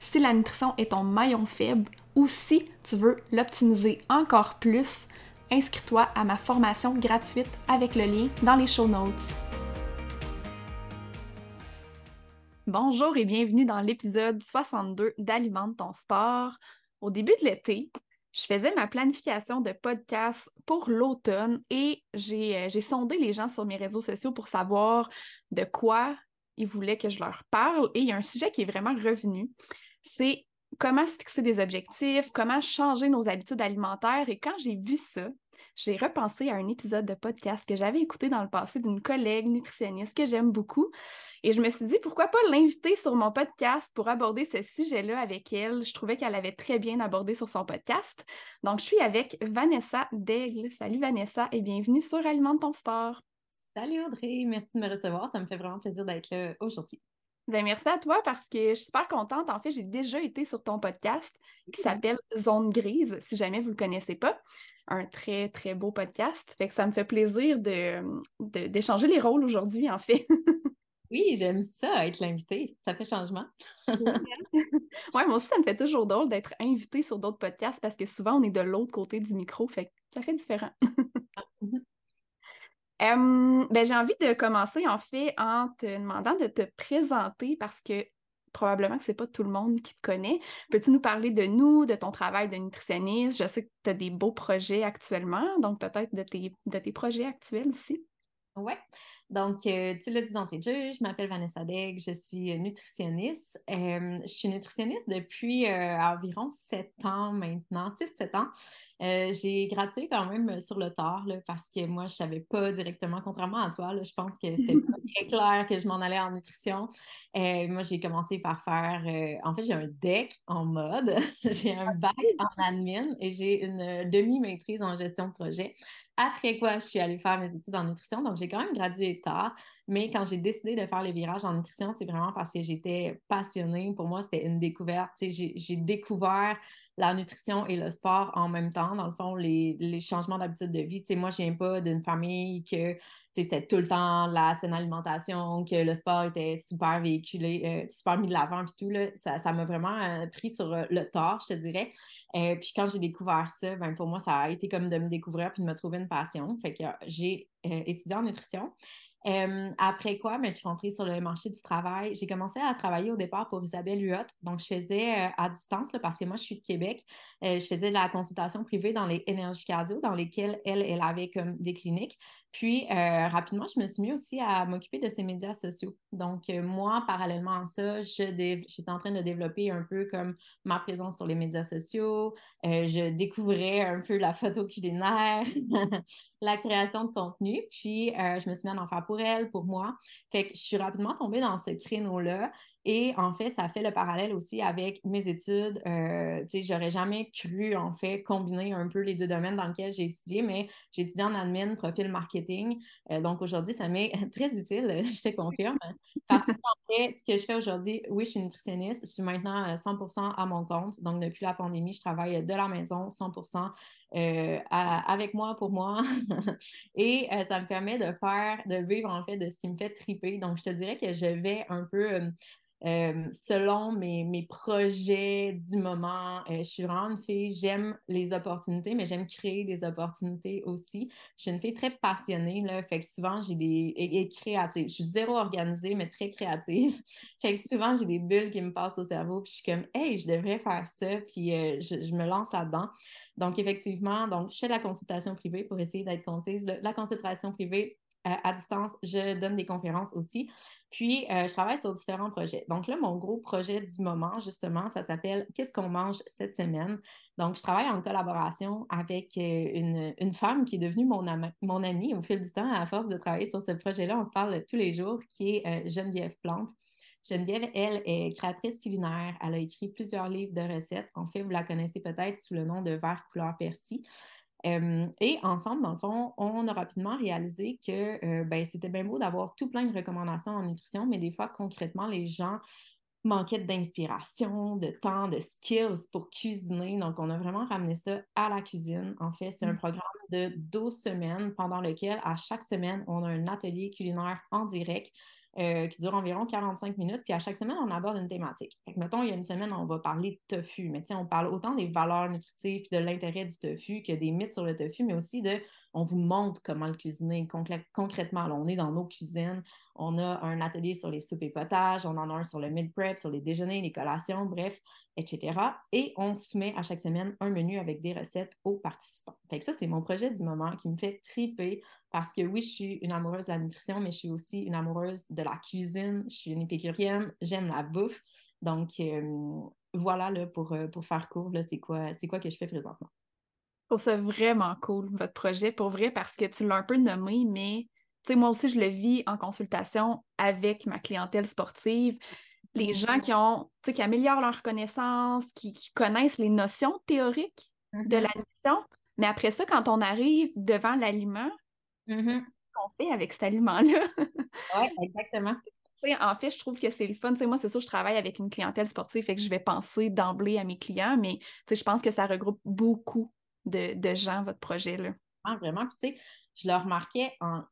si la nutrition est ton maillon faible ou si tu veux l'optimiser encore plus, inscris-toi à ma formation gratuite avec le lien dans les show notes. Bonjour et bienvenue dans l'épisode 62 d'Alimente ton sport. Au début de l'été, je faisais ma planification de podcast pour l'automne et j'ai sondé les gens sur mes réseaux sociaux pour savoir de quoi ils voulaient que je leur parle. Et il y a un sujet qui est vraiment revenu c'est comment se fixer des objectifs, comment changer nos habitudes alimentaires. Et quand j'ai vu ça, j'ai repensé à un épisode de podcast que j'avais écouté dans le passé d'une collègue nutritionniste que j'aime beaucoup. Et je me suis dit, pourquoi pas l'inviter sur mon podcast pour aborder ce sujet-là avec elle? Je trouvais qu'elle avait très bien abordé sur son podcast. Donc, je suis avec Vanessa Daigle. Salut Vanessa et bienvenue sur Alimente ton sport. Salut Audrey, merci de me recevoir. Ça me fait vraiment plaisir d'être là aujourd'hui. Ben, merci à toi parce que je suis super contente. En fait, j'ai déjà été sur ton podcast qui s'appelle Zone Grise, si jamais vous ne le connaissez pas. Un très, très beau podcast. Fait que ça me fait plaisir d'échanger de, les rôles aujourd'hui, en fait. oui, j'aime ça, être l'invité. Ça fait changement. oui, moi aussi, ça me fait toujours drôle d'être invité sur d'autres podcasts parce que souvent, on est de l'autre côté du micro. Fait que ça fait différent. Mhm ben, j'ai envie de commencer en fait en te demandant de te présenter parce que probablement que c'est pas tout le monde qui te connaît. Peux-tu nous parler de nous, de ton travail de nutritionniste? Je sais que tu as des beaux projets actuellement, donc peut-être de tes, de tes projets actuels aussi. Oui. Donc, euh, tu l'as dit dans tes jeux, je m'appelle Vanessa Degg, je suis nutritionniste. je suis nutritionniste depuis euh, environ sept ans maintenant, 6-7 ans. Euh, j'ai gradué quand même sur le tard parce que moi, je ne savais pas directement, contrairement à toi, je pense que c'était pas très clair que je m'en allais en nutrition. moi, j'ai commencé par faire, en fait, j'ai un deck en mode, j'ai un bac en admin et j'ai une demi-maîtrise en gestion de projet. Après quoi, je suis allée faire mes études en nutrition. Donc, j'ai quand même gradué tard. Mais quand j'ai décidé de faire le virage en nutrition, c'est vraiment parce que j'étais passionnée. Pour moi, c'était une découverte. J'ai découvert la nutrition et le sport en même temps. Dans le fond, les, les changements d'habitude de vie. moi, je viens pas d'une famille que c'était tout le temps la saine alimentation, que le sport était super véhiculé, euh, super mis de l'avant, puis tout. Là, ça m'a vraiment euh, pris sur euh, le tort, je te dirais. puis quand j'ai découvert ça, ben, pour moi, ça a été comme de me découvrir puis de me trouver une passion. Fait que j'ai étudié en nutrition après quoi, mais je suis rentrée sur le marché du travail. J'ai commencé à travailler au départ pour Isabelle Huot. Donc, je faisais à distance parce que moi, je suis de Québec. Je faisais de la consultation privée dans les énergies cardio, dans lesquelles elle, elle avait comme des cliniques. Puis, euh, rapidement, je me suis mis aussi à m'occuper de ces médias sociaux. Donc, moi, parallèlement à ça, j'étais en train de développer un peu comme ma présence sur les médias sociaux. je découvrais un peu la photo culinaire, la création de contenu. Puis, je me suis mis à en faire pour elle, pour moi. Fait que je suis rapidement tombée dans ce créneau-là. Et en fait, ça fait le parallèle aussi avec mes études. Euh, j'aurais jamais cru, en fait, combiner un peu les deux domaines dans lesquels j'ai étudié, mais j'ai étudié en admin, profil marketing. Euh, donc aujourd'hui, ça m'est très utile, je te confirme. Parce ce que je fais aujourd'hui, oui, je suis nutritionniste. Je suis maintenant 100% à mon compte. Donc, depuis la pandémie, je travaille de la maison 100% avec moi, pour moi. Et ça me permet de faire, de vivre en fait de ce qui me fait triper. Donc, je te dirais que je vais un peu euh, selon mes, mes, projets du moment. Euh, je suis vraiment une fille, j'aime les opportunités, mais j'aime créer des opportunités aussi. Je suis une fille très passionnée, là, fait que souvent j'ai des. Et, créative. Je suis zéro organisée, mais très créative. fait que souvent j'ai des bulles qui me passent au cerveau, puis je suis comme, hey, je devrais faire ça, puis euh, je, je, me lance là-dedans. Donc, effectivement, donc, je fais la consultation privée pour essayer d'être concise. La consultation privée, à distance, je donne des conférences aussi. Puis, euh, je travaille sur différents projets. Donc là, mon gros projet du moment, justement, ça s'appelle Qu'est-ce qu'on mange cette semaine? Donc, je travaille en collaboration avec euh, une, femme qui est devenue mon, mon amie au fil du temps. À force de travailler sur ce projet-là, on se parle tous les jours, qui est euh, Geneviève Plante. Geneviève, elle, est créatrice culinaire. Elle a écrit plusieurs livres de recettes. En fait, vous la connaissez peut-être sous le nom de Vert couleur persil et ensemble, dans le fond, on a rapidement réalisé que ben, c'était bien beau d'avoir tout plein de recommandations en nutrition, mais des fois, concrètement, les gens manquaient d'inspiration, de temps, de skills pour cuisiner. Donc, on a vraiment ramené ça à la cuisine. En fait, c'est un mmh. programme de 12 semaines pendant lequel, à chaque semaine, on a un atelier culinaire en direct euh, qui dure environ 45 minutes. Puis à chaque semaine, on aborde une thématique. Fait que, mettons, il y a une semaine, on va parler de tofu. Mais on parle autant des valeurs nutritives de l'intérêt du tofu que des mythes sur le tofu, mais aussi de on vous montre comment le cuisiner concrètement. on est dans nos cuisines, on a un atelier sur les soupes et potages, on en a un sur le mid prep, sur les déjeuners, les collations, bref, etc. Et on soumet à chaque semaine un menu avec des recettes aux participants. Fait que ça, c'est mon projet du moment qui me fait triper parce que oui, je suis une amoureuse de la nutrition, mais je suis aussi une amoureuse de la cuisine. Je suis une épicurienne, j'aime la bouffe. Donc, euh, voilà là, pour, euh, pour faire court, c'est quoi, quoi que je fais présentement. Je trouve ça vraiment cool, votre projet, pour vrai, parce que tu l'as un peu nommé, mais moi aussi, je le vis en consultation avec ma clientèle sportive. Les gens mm-hmm. qui ont, qui améliorent leur connaissance, qui, connaissent les notions théoriques de mm-hmm. la nutrition, mais après ça, quand on arrive devant l'aliment, mm-hmm. qu'est-ce qu'on fait avec cet aliment-là? oui, exactement. en fait, je trouve que c'est le fun. moi, c'est sûr, je travaille avec une clientèle sportive, fait que je vais penser d'emblée à mes clients, mais je pense que ça regroupe beaucoup de, de gens, votre projet. Là. Ah, vraiment. Puis, tu sais, je le remarquais en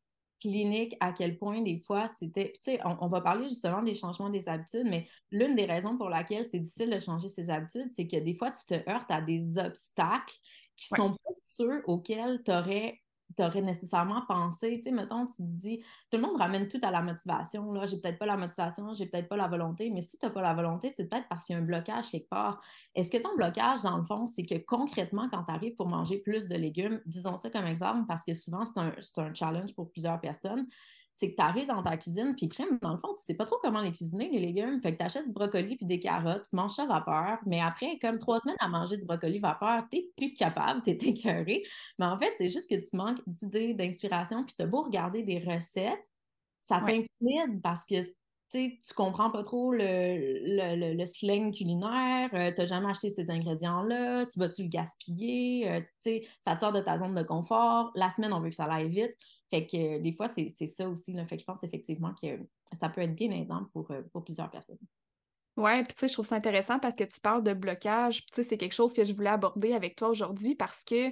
clinique à quel point des fois c'était. Tu sais, on, va parler justement des changements des habitudes, mais l'une des raisons pour laquelle c'est difficile de changer ses habitudes, c'est que des fois, tu te heurtes à des obstacles qui sont pas ceux auxquels tu aurais tu nécessairement pensé. Tu sais, mettons, tu te dis, tout le monde ramène tout à la motivation. Là, j'ai peut-être pas la motivation, j'ai peut-être pas la volonté, mais si tu n'as pas la volonté, c'est peut-être parce qu'il y a un blocage quelque part. Est-ce que ton blocage, dans le fond, c'est que concrètement, quand tu arrives pour manger plus de légumes, disons ça comme exemple, parce que souvent, c'est un, un challenge pour plusieurs personnes, c'est que tu arrives dans ta cuisine, puis crème, dans le fond, tu sais pas trop comment les cuisiner, les légumes. Fait que tu achètes du brocoli puis des carottes, tu manges ça vapeur, mais après, comme trois semaines à manger du brocoli vapeur, tu n'es plus capable, tu es écœuré. Mais en fait, c'est juste que tu manques d'idées, d'inspiration, puis tu as beau regarder des recettes, ça t'intimide parce que tu comprends pas trop le, le, le, slang culinaire, euh, tu n'as jamais acheté ces ingrédients-là, tu vas-tu le gaspiller, euh, ça te sort de ta zone de confort. La semaine, on veut que ça aille vite. Fait que des fois, c'est ça aussi. Là. Fait que je pense effectivement que ça peut être bien aidant pour, euh, pour plusieurs personnes. Oui, puis tu sais, je trouve ça intéressant parce que tu parles de blocage. Tu sais, c'est quelque chose que je voulais aborder avec toi aujourd'hui parce que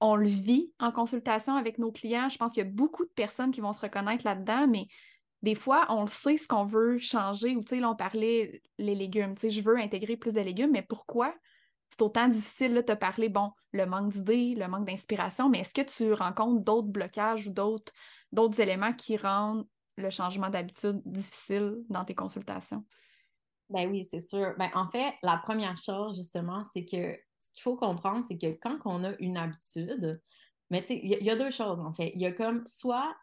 on le vit en consultation avec nos clients. Je pense qu'il y a beaucoup de personnes qui vont se reconnaître là-dedans, mais des fois, on le sait ce qu'on veut changer. Ou tu sais, là, on parlait les légumes. Tu sais, je veux intégrer plus de légumes, mais pourquoi? C'est autant difficile de te parler, bon, le manque d'idées, le manque d'inspiration, mais est-ce que tu rencontres d'autres blocages ou d'autres, d'autres éléments qui rendent le changement d'habitude difficile dans tes consultations? Ben oui, c'est sûr. Ben, en fait, la première chose, justement, c'est que ce qu'il faut comprendre, c'est que quand on a une habitude, mais tu sais, il y, a deux choses, en fait. Il y a comme soit,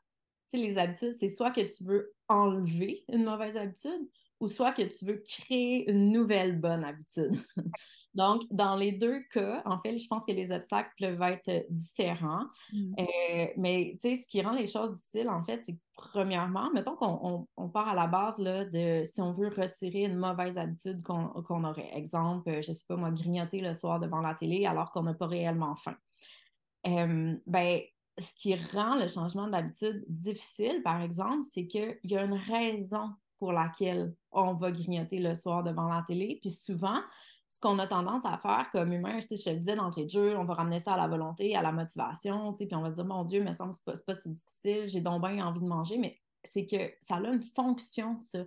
tu sais, les habitudes, c'est soit que tu veux enlever une mauvaise habitude ou soit que tu veux créer une nouvelle bonne habitude. Donc, dans les deux cas, en fait, je pense que les obstacles peuvent être différents. Mm. Euh, mais, tu sais, ce qui rend les choses difficiles, en fait, c'est que premièrement, mettons qu'on on, part à la base là, de si on veut retirer une mauvaise habitude qu'on aurait. Exemple, je sais pas moi, grignoter le soir devant la télé alors qu'on n'a pas réellement faim. Euh, ben, ce qui rend le changement d'habitude difficile, par exemple, c'est qu'il y a une raison pour laquelle on va grignoter le soir devant la télé. Puis souvent, ce qu'on a tendance à faire comme humain, je, te le disais d'entrée de jeu, on va ramener ça à la volonté, à la motivation, puis on va dire, mon Dieu, mais ça c'est pas, pas si difficile, j'ai donc bien envie de manger, mais c'est que ça a une fonction, ça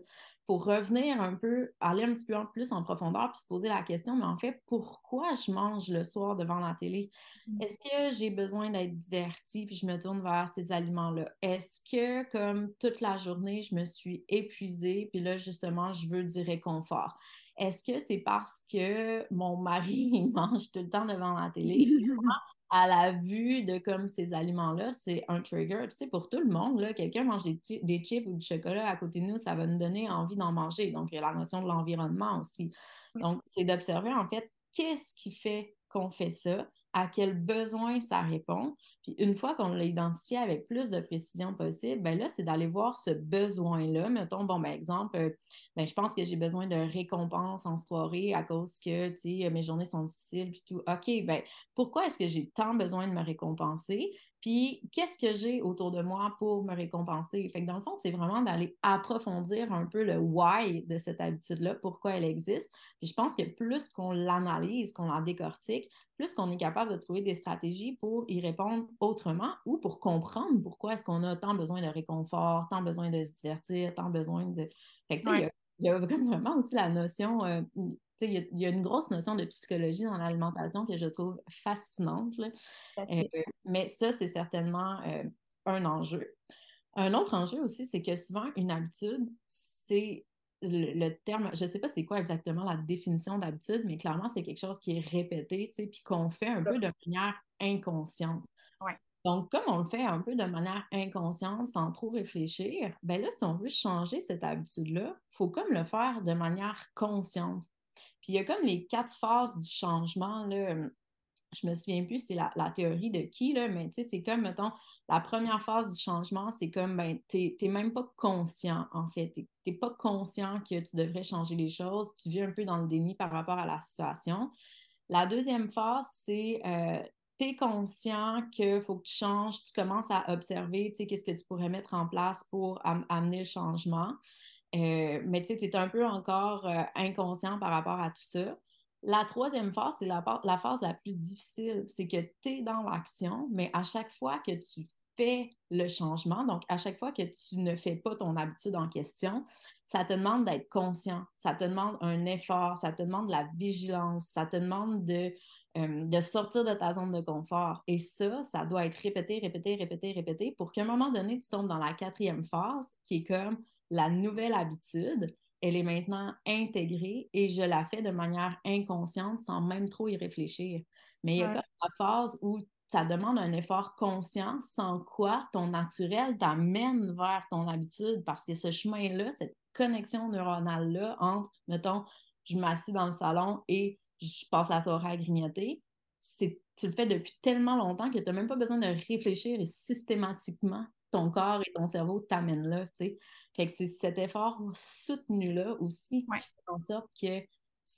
pour revenir un peu, aller un petit peu plus en profondeur, puis se poser la question, mais en fait, pourquoi je mange le soir devant la télé? Mm. Est-ce que j'ai besoin d'être divertie, puis je me tourne vers ces aliments-là? Est-ce que, comme toute la journée, je me suis épuisée, puis là, justement, je veux du réconfort? Est-ce que c'est parce que mon mari mange tout le temps devant la télé? à la vue de comme ces aliments-là, c'est un trigger. Tu sais, pour tout le monde, quelqu'un mange des, des, chips ou du chocolat à côté de nous, ça va nous donner envie d'en manger. Donc, il y a la notion de l'environnement aussi. Donc, c'est d'observer en fait qu'est-ce qui fait qu'on fait ça, à quel besoin ça répond. Puis une fois qu'on l'a identifié avec plus de précision possible, ben là, c'est d'aller voir ce besoin-là. Mettons, bon, ben, exemple, euh, ben, je pense que j'ai besoin de récompense en soirée à cause que, tu mes journées sont difficiles, puis tout. OK, ben, pourquoi est-ce que j'ai tant besoin de me récompenser? Puis, qu'est-ce que j'ai autour de moi pour me récompenser? Fait que dans le fond, c'est vraiment d'aller approfondir un peu le why de cette habitude-là, pourquoi elle existe. Puis, je pense que plus qu'on l'analyse, qu'on la décortique, plus qu'on est capable de trouver des stratégies pour y répondre autrement ou pour comprendre pourquoi est-ce qu'on a tant besoin de réconfort, tant besoin de se divertir, tant besoin de... vraiment aussi la notion... Euh, il y, a une grosse notion de psychologie dans l'alimentation que je trouve fascinante. Euh, mais ça, c'est certainement euh, un enjeu. Un autre enjeu aussi, c'est que souvent, une habitude, c'est le, terme, je ne sais pas c'est quoi exactement la définition d'habitude, mais clairement, c'est quelque chose qui est répété, puis qu'on fait un peu de manière inconsciente. Donc, comme on le fait un peu de manière inconsciente, sans trop réfléchir, ben là, si on veut changer cette habitude-là, il faut comme le faire de manière consciente. Puis il y a comme les quatre phases du changement, là. Je me souviens plus, c'est la, théorie de qui, là, mais tu sais, c'est comme, mettons, la première phase du changement, c'est comme, ben, tu n'es même pas conscient, en fait. Tu n'es pas conscient que tu devrais changer les choses. Tu vis un peu dans le déni par rapport à la situation. La deuxième phase, c'est euh, tu es conscient qu'il faut que tu changes, tu commences à observer, tu sais, qu'est-ce que tu pourrais mettre en place pour amener le changement. Euh, mais tu sais, tu es un peu encore euh, inconscient par rapport à tout ça. La troisième phase, c'est la, la, phase la plus difficile. C'est que tu es dans l'action, mais à chaque fois que tu fais le changement, donc à chaque fois que tu ne fais pas ton habitude en question, ça te demande d'être conscient, ça te demande un effort, ça te demande de la vigilance, ça te demande de, euh, de sortir de ta zone de confort. Et ça, ça doit être répété, répété, répété, répété pour qu'à un moment donné, tu tombes dans la quatrième phase qui est comme la nouvelle habitude, elle est maintenant intégrée et je la fais de manière inconsciente sans même trop y réfléchir. Mais il y a comme la phase où ça demande un effort conscient sans quoi ton naturel t'amène vers ton habitude parce que ce chemin-là, cette connexion neuronale-là entre, mettons, je m'assis dans le salon et je passe la soirée à grignoter, tu le fais depuis tellement longtemps que tu n'as même pas besoin de réfléchir et systématiquement ton corps et ton cerveau t'amènent là, tu sais. Fait que c'est cet effort soutenu-là aussi qui fait en sorte que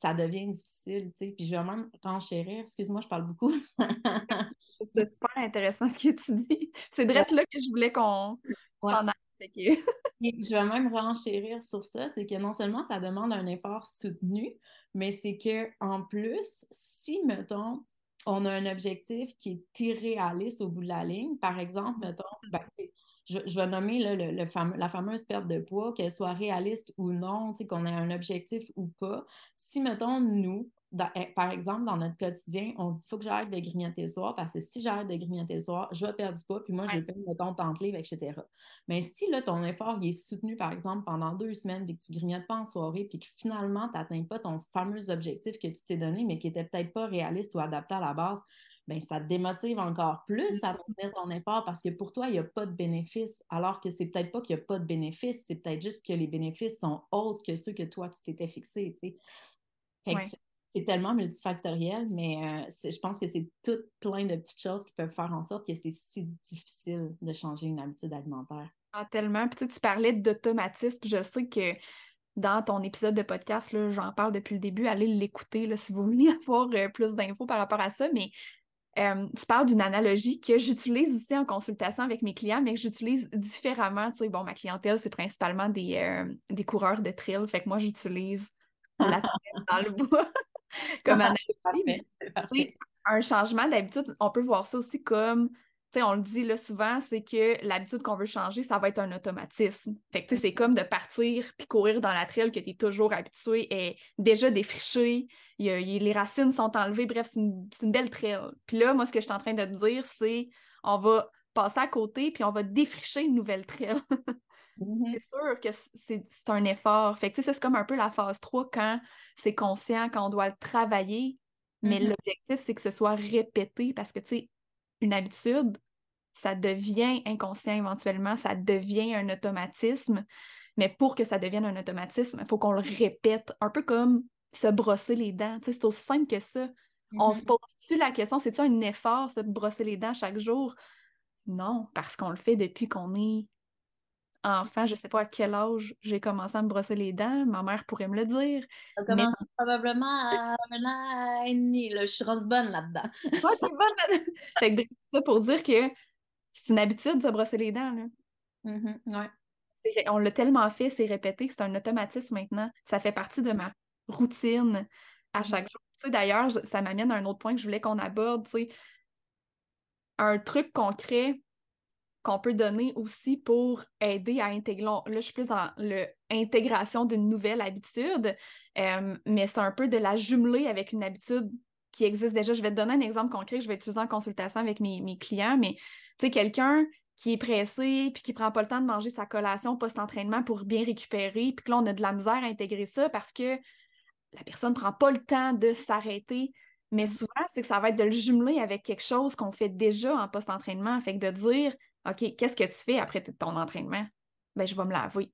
ça devient difficile, tu sais. Puis je vais même renchérir. Excuse-moi, je parle beaucoup. c'est super intéressant ce que tu dis. C'est direct là que je voulais qu'on s'en aille. je vais même renchérir sur ça, c'est que non seulement ça demande un effort soutenu, mais c'est que en plus, si, mettons, on a un objectif qui est irréaliste au bout de la ligne, par exemple, mettons, ben, je, vais nommer la fameuse perte de poids, qu'elle soit réaliste ou non, qu'on ait un objectif ou pas. Si, mettons, nous, eh, par exemple, dans notre quotidien, on se dit, il faut que j'arrête de grignoter le soir parce que si j'arrête de grignoter le soir, je vais perdre du poids, puis moi, je vais perdre, mettons, tant livre, etc. Mais si, là, ton effort il est soutenu, par exemple, pendant deux semaines, puis que tu ne grignotes pas en soirée, puis que finalement, tu n'atteins pas ton fameux objectif que tu t'es donné, mais qui n'était peut-être pas réaliste ou adapté à la base, bien, ça te démotive encore plus à maintenir mm-hmm. ton effort parce que pour toi, il n'y a pas de bénéfice, alors que c'est peut-être pas qu'il n'y a pas de bénéfice, c'est peut-être juste que les bénéfices sont autres que ceux que toi, tu t'étais fixé, tu sais c'est tellement multifactoriel, mais euh, je pense que c'est tout plein de petites choses qui peuvent faire en sorte que c'est si difficile de changer une habitude alimentaire. Ah, tellement. Tu parlais d'automatisme. Je sais que dans ton épisode de podcast, j'en parle depuis le début. Allez l'écouter si vous voulez avoir euh, plus d'infos par rapport à ça. Mais Euh, tu parles d'une analogie que j'utilise aussi en consultation avec mes clients, mais que j'utilise différemment. Tu sais, bon, ma clientèle, c'est principalement des, des coureurs de trail. Fait que moi, j'utilise la dans le bois comme analogie. un changement d'habitude, on peut voir ça aussi comme on le dit là, souvent, c'est que l'habitude qu'on veut changer, ça va être un automatisme. Fait que c'est comme de partir puis courir dans la trail que tu es toujours habitué et déjà défriché, les racines sont enlevées, bref, c'est une, belle trail. Puis là, moi, ce que je suis en train de te dire, c'est on va passer à côté puis on va défricher une nouvelle trail. Mm-hmm. C'est sûr que c'est un effort. Fait que c'est comme un peu la phase 3 quand c'est conscient, quand on doit le travailler, mais mm-hmm. l'objectif, c'est que ce soit répété parce que, tu sais, une habitude, ça devient inconscient éventuellement, ça devient un automatisme. Mais pour que ça devienne un automatisme, il faut qu'on le répète, un peu comme se brosser les dents. c'est aussi simple que ça. On se mm-hmm. pose-tu la question, c'est-tu un effort, se brosser les dents chaque jour? Non, parce qu'on le fait depuis qu'on est enfant. Je ne sais pas à quel âge j'ai commencé à me brosser les dents. Ma mère pourrait me le dire. Ça commencé probablement à un an et demi. Je suis rendue bonne là-dedans. Ouais, t'es bonne là-dedans. fait que ça pour dire que c'est une habitude de se brosser les dents. Là. Mm-hmm, on l'a tellement fait, c'est répété, c'est un automatisme maintenant. Ça fait partie de ma routine à mm-hmm. chaque jour. D'ailleurs, ça m'amène à un autre point que je voulais qu'on aborde. Un truc concret qu'on peut donner aussi pour aider à intégrer. Là, je suis plus dans l'intégration d'une nouvelle habitude, euh, mais c'est un peu de la jumeler avec une habitude qui existe déjà. Je vais te donner un exemple concret que je vais utiliser en consultation avec mes, clients, mais tu sais, quelqu'un qui est pressé puis qui prend pas le temps de manger sa collation post-entraînement pour bien récupérer, puis que là, on a de la misère à intégrer ça parce que la personne ne prend pas le temps de s'arrêter. Mais mm-hmm. souvent, c'est que ça va être de le jumeler avec quelque chose qu'on fait déjà en post-entraînement. Fait que de dire, OK, qu'est-ce que tu fais après ton entraînement? Ben, je vais me laver.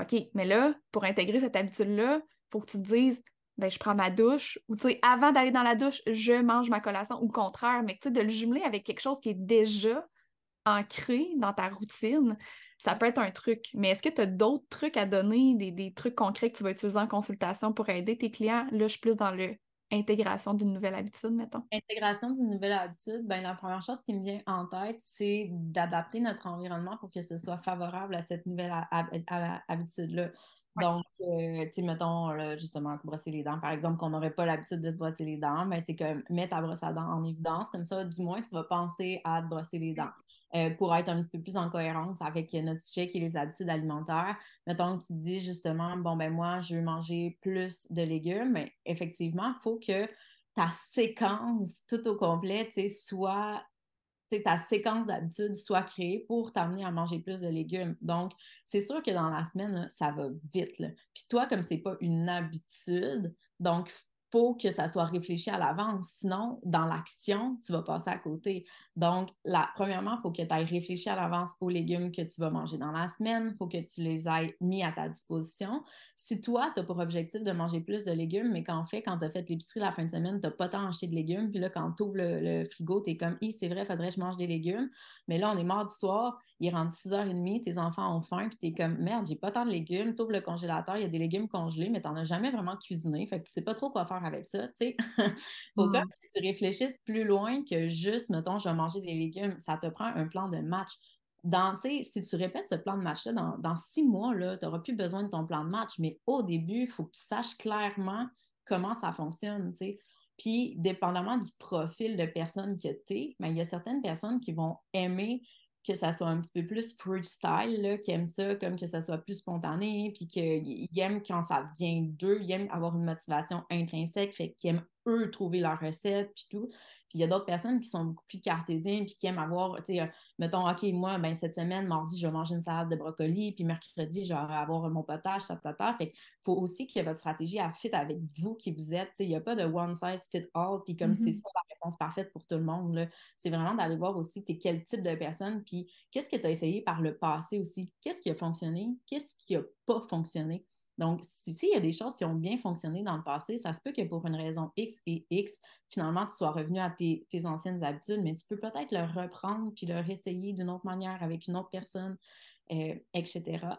OK, mais là, pour intégrer cette habitude-là, il faut que tu te dises, ben, je prends ma douche, ou tu sais, avant d'aller dans la douche, je mange ma collation, ou le contraire, mais tu sais, de le jumeler avec quelque chose qui est déjà ancré dans ta routine, ça peut être un truc. Mais est-ce que tu as d'autres trucs à donner, des, des, trucs concrets que tu vas utiliser en consultation pour aider tes clients? Là, je suis plus dans le intégration d'une nouvelle habitude, mettons? Intégration d'une nouvelle habitude, ben, la première chose qui me vient en tête, c'est d'adapter notre environnement pour que ce soit favorable à cette nouvelle habitude-là. Donc, euh, tu sais, mettons, justement, se brosser les dents, par exemple, qu'on n'aurait pas l'habitude de se brosser les dents, mais c'est comme mettre ta brosse à dents en évidence, comme ça, du moins, tu vas penser à te brosser les dents. Euh, pour être un petit peu plus en cohérence avec notre sujet qui est les habitudes alimentaires. Mettons que tu te dis justement, bon, ben moi, je veux manger plus de légumes, mais effectivement, il faut que ta séquence tout au complet, tu sais, soit ta séquence d'habitude soit créée pour t'amener à manger plus de légumes. Donc, c'est sûr que dans la semaine, ça va vite. Puis toi, comme c'est pas une habitude, donc faut que ça soit réfléchi à l'avance. Sinon, dans l'action, tu vas passer à côté. Donc, premièrement, il faut que tu ailles réfléchi à l'avance aux légumes que tu vas manger dans la semaine. Il faut que tu les ailles mis à ta disposition. Si toi, tu as pour objectif de manger plus de légumes, mais qu'en fait, quand tu as fait l'épicerie la fin de semaine, tu n'as pas tant acheté de légumes, puis là, quand tu ouvres le, frigo, tu es comme, c'est vrai, faudrait que je mange des légumes. Mais là, on est mardi soir, il rentre 6h30, tes enfants ont faim, puis tu es comme merde, j'ai pas tant de légumes, tu ouvres le congélateur, il y a des légumes congelés, mais tu n'en as jamais vraiment cuisiné, fait que tu sais pas trop quoi faire avec ça, tu sais. Faut mmh. que tu réfléchisses plus loin que juste, mettons, je vais manger des légumes. Ça te prend un plan de match. Dans, si tu répètes ce plan de match-là, dans, dans, six mois, tu n'auras plus besoin de ton plan de match, mais au début, il faut que tu saches clairement comment ça fonctionne, tu sais. Puis, dépendamment du profil de personne que tu es, ben, il y a certaines personnes qui vont aimer que ça soit un petit peu plus freestyle, là, qui aiment ça, comme que ça soit plus spontané, puis qu'ils aiment quand ça vient d'eux, ils aiment avoir une motivation intrinsèque, fait qu'ils aiment eux trouver leur recette, puis tout. Puis il y a d'autres personnes qui sont beaucoup plus cartésiennes, puis qui aiment avoir, tu sais, euh, mettons, OK, moi, ben, cette semaine, mardi, je vais manger une salade de brocoli, puis mercredi, je vais avoir mon potage, ça, ça, ça. Fait qu'il faut aussi que votre stratégie à fit avec vous qui vous êtes. Tu sais, il n'y a pas de one size fit all, puis comme c'est mm-hmm. ça la réponse parfaite pour tout le monde, c'est vraiment d'aller voir aussi es quel type de personne, puis qu'est-ce que tu as essayé par le passé aussi, qu'est-ce qui a fonctionné, qu'est-ce qui n'a pas fonctionné? Donc, s'il y a des choses qui ont bien fonctionné dans le passé, ça se peut que pour une raison X et X, finalement, tu sois revenu à tes, anciennes habitudes, mais tu peux peut-être le reprendre puis le réessayer d'une autre manière avec une autre personne, euh, etc.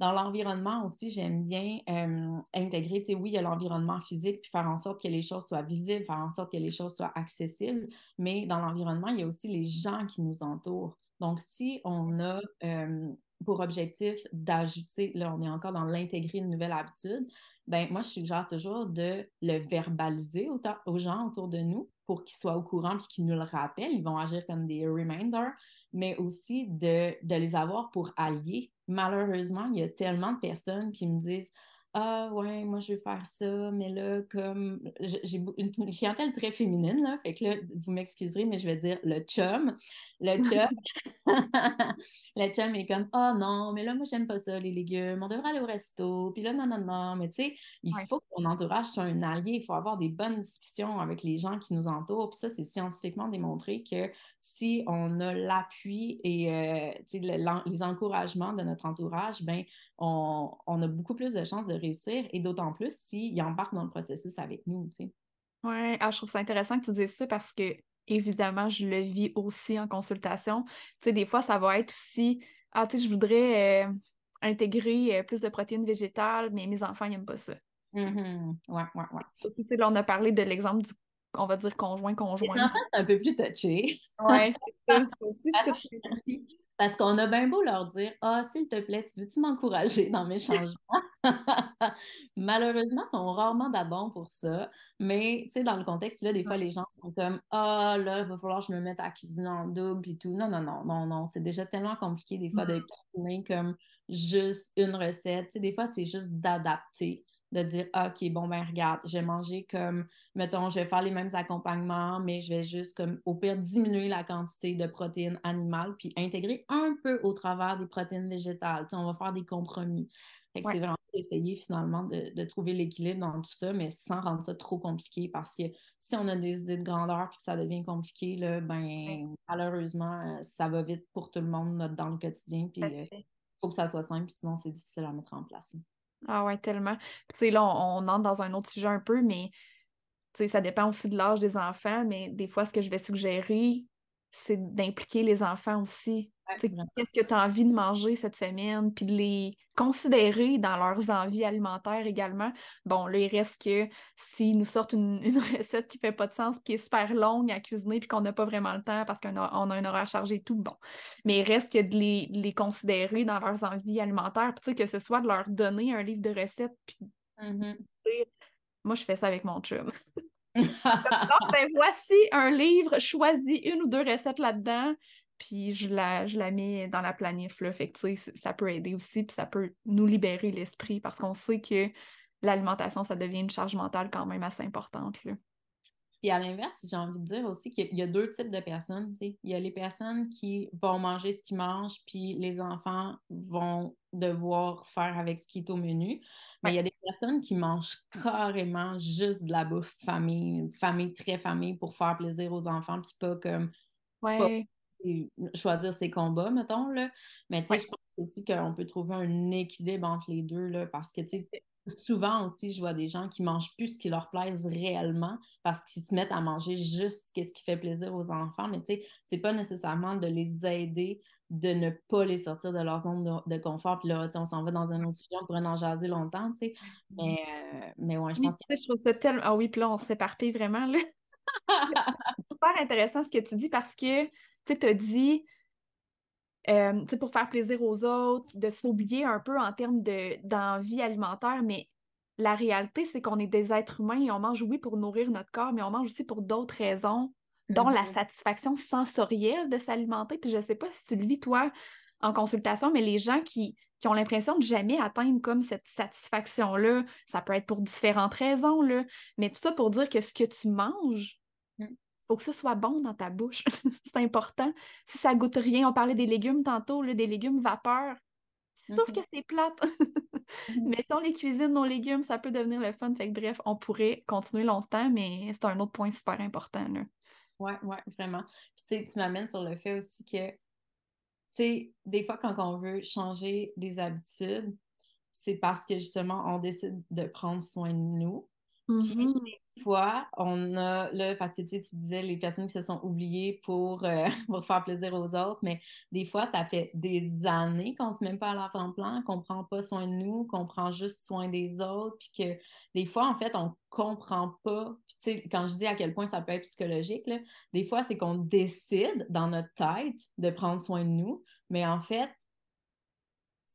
Dans l'environnement aussi, j'aime bien euh, intégrer, tu sais, oui, il y a l'environnement physique, puis faire en sorte que les choses soient visibles, faire en sorte que les choses soient accessibles, mais dans l'environnement, il y a aussi les gens qui nous entourent. Donc, si on a euh, pour objectif d'ajouter, là, on est encore dans l'intégrer une nouvelle habitude, ben moi, je suggère toujours de le verbaliser aux gens autour de nous pour qu'ils soient au courant puis qu'ils nous le rappellent. Ils vont agir comme des reminders, mais aussi de, de les avoir pour alliés. Malheureusement, il y a tellement de personnes qui me disent ah ouais, moi je vais faire ça, mais là, comme j'ai une clientèle très féminine, là, fait que là, vous m'excuserez, mais je vais dire le chum. Le chum, le chum est comme Ah oh, non, mais là, moi j'aime pas ça, les légumes, on devrait aller au resto, puis là, non, non, non, mais tu sais, il faut que ton entourage soit un allié, il faut avoir des bonnes discussions avec les gens qui nous entourent, puis ça, c'est scientifiquement démontré que si on a l'appui et euh, les encouragements de notre entourage, ben on, on a beaucoup plus de chances de réussir et d'autant plus s'ils embarquent dans le processus avec nous, tu sais. Oui, ah, je trouve ça intéressant que tu dises ça parce que, évidemment, je le vis aussi en consultation. Tu sais, des fois, ça va être aussi, ah, tu sais, je voudrais euh, intégrer euh, plus de protéines végétales, mais mes enfants, n'aiment pas ça. Mm Ouais, ouais, ouais. là, on a parlé de l'exemple du, on va dire, conjoint-conjoint. Les enfants, c'est un peu plus touché. Oui, c'est ça. Parce qu'on a bien beau leur dire Ah, s'il te plaît, tu veux-tu m'encourager dans mes changements? Malheureusement, ils sont rarement d'abord pour ça. Mais, tu sais, dans le contexte, là, des fois, les gens sont comme Ah, là, il va falloir que je me mette à cuisiner en double et tout. Non, non, non, non, non. C'est déjà tellement compliqué, des fois, de cuisiner comme juste une recette. Tu sais, des fois, c'est juste d'adapter de dire OK, bon, ben regarde, je vais manger comme, mettons, je vais faire les mêmes accompagnements, mais je vais juste, comme, au pire, diminuer la quantité de protéines animales, puis intégrer un peu au travers des protéines végétales. on va faire des compromis. c'est vraiment essayer finalement de, trouver l'équilibre dans tout ça, mais sans rendre ça trop compliqué parce que si on a des idées de grandeur et que ça devient compliqué, là, ben malheureusement, ça va vite pour tout le monde dans le quotidien. Puis il euh, faut que ça soit simple, sinon c'est difficile à mettre en place. Ah ouais, tellement. Tu sais, là, on, entre dans un autre sujet un peu, mais tu sais, ça dépend aussi de l'âge des enfants, mais des fois, ce que je vais suggérer, c'est d'impliquer les enfants aussi Qu'est-ce que tu as envie de manger cette semaine, puis de les considérer dans leurs envies alimentaires également. Bon, là, il reste que s'ils nous sortent une, recette qui fait pas de sens, qui est super longue à cuisiner, puis qu'on n'a pas vraiment le temps parce qu'on a, on a un horaire chargé et tout, bon. Mais il reste que de les, considérer dans leurs envies alimentaires, puis que ce soit de leur donner un livre de recettes, puis mm-hmm. moi, je fais ça avec mon chum. ben, voici un livre, choisis une ou deux recettes là-dedans, puis je la, je la mets dans la planif. Là. Fait que, ça peut aider aussi, puis ça peut nous libérer l'esprit parce qu'on sait que l'alimentation, ça devient une charge mentale quand même assez importante. Là. Puis à l'inverse, j'ai envie de dire aussi qu'il y a deux types de personnes. Il y a les personnes qui vont manger ce qu'ils mangent, puis les enfants vont devoir faire avec ce qui est au menu. Mais il y a des personnes qui mangent carrément juste de la bouffe famille, famille très famille pour faire plaisir aux enfants, puis pas comme ouais choisir ses combats, mettons, là. Mais tu sais, je pense aussi qu'on peut trouver un équilibre entre les deux, là, parce que, tu sais, souvent aussi, je vois des gens qui mangent plus ce qui leur plaise réellement parce qu'ils se mettent à manger juste ce qui fait plaisir aux enfants. Mais tu sais, c'est pas nécessairement de les aider de ne pas les sortir de leur zone de, confort. Puis là, on s'en va dans un autre sujet, on pourrait en jaser longtemps, tu sais. Mm-hmm. Mais, euh, mais ouais, je pense que... Je trouve ça tellement... Ah oui, puis là, on s'éparpille vraiment, là. c'est super intéressant ce que tu dis parce que tu sais, dit, euh, pour faire plaisir aux autres, de s'oublier un peu en termes d'envie alimentaire, mais la réalité, c'est qu'on est des êtres humains et on mange, oui, pour nourrir notre corps, mais on mange aussi pour d'autres raisons, dont la mm-hmm. satisfaction sensorielle de s'alimenter. Puis je ne sais pas si tu le vis, toi, en consultation, mais les gens qui, qui ont l'impression de jamais atteindre comme cette satisfaction-là, ça peut être pour différentes raisons, là, mais tout ça pour dire que ce que tu manges, faut que ça soit bon dans ta bouche. c'est important. Si ça goûte rien, on parlait des légumes tantôt, là, des légumes vapeur. C'est sûr que c'est plate. Mm-hmm. mais si on les cuisine, nos légumes, ça peut devenir le fun. Fait que bref, on pourrait continuer longtemps, mais c'est un autre point super important. Là. Ouais, ouais, vraiment. Puis tu m'amènes sur le fait aussi que, tu sais, des fois, quand on veut changer des habitudes, c'est parce que justement, on décide de prendre soin de nous. Puis Mhm. des fois, on a, là, parce que tu sais, tu disais les personnes qui se sont oubliées pour, euh, pour faire plaisir aux autres, mais des fois, ça fait des années qu'on se met pas à l'avant-plan, qu'on prend pas soin de nous, qu'on prend juste soin des autres, puis que des fois, en fait, on comprend pas. Puis tu sais, quand je dis à quel point ça peut être psychologique, là, des fois, c'est qu'on décide dans notre tête de prendre soin de nous, mais en fait,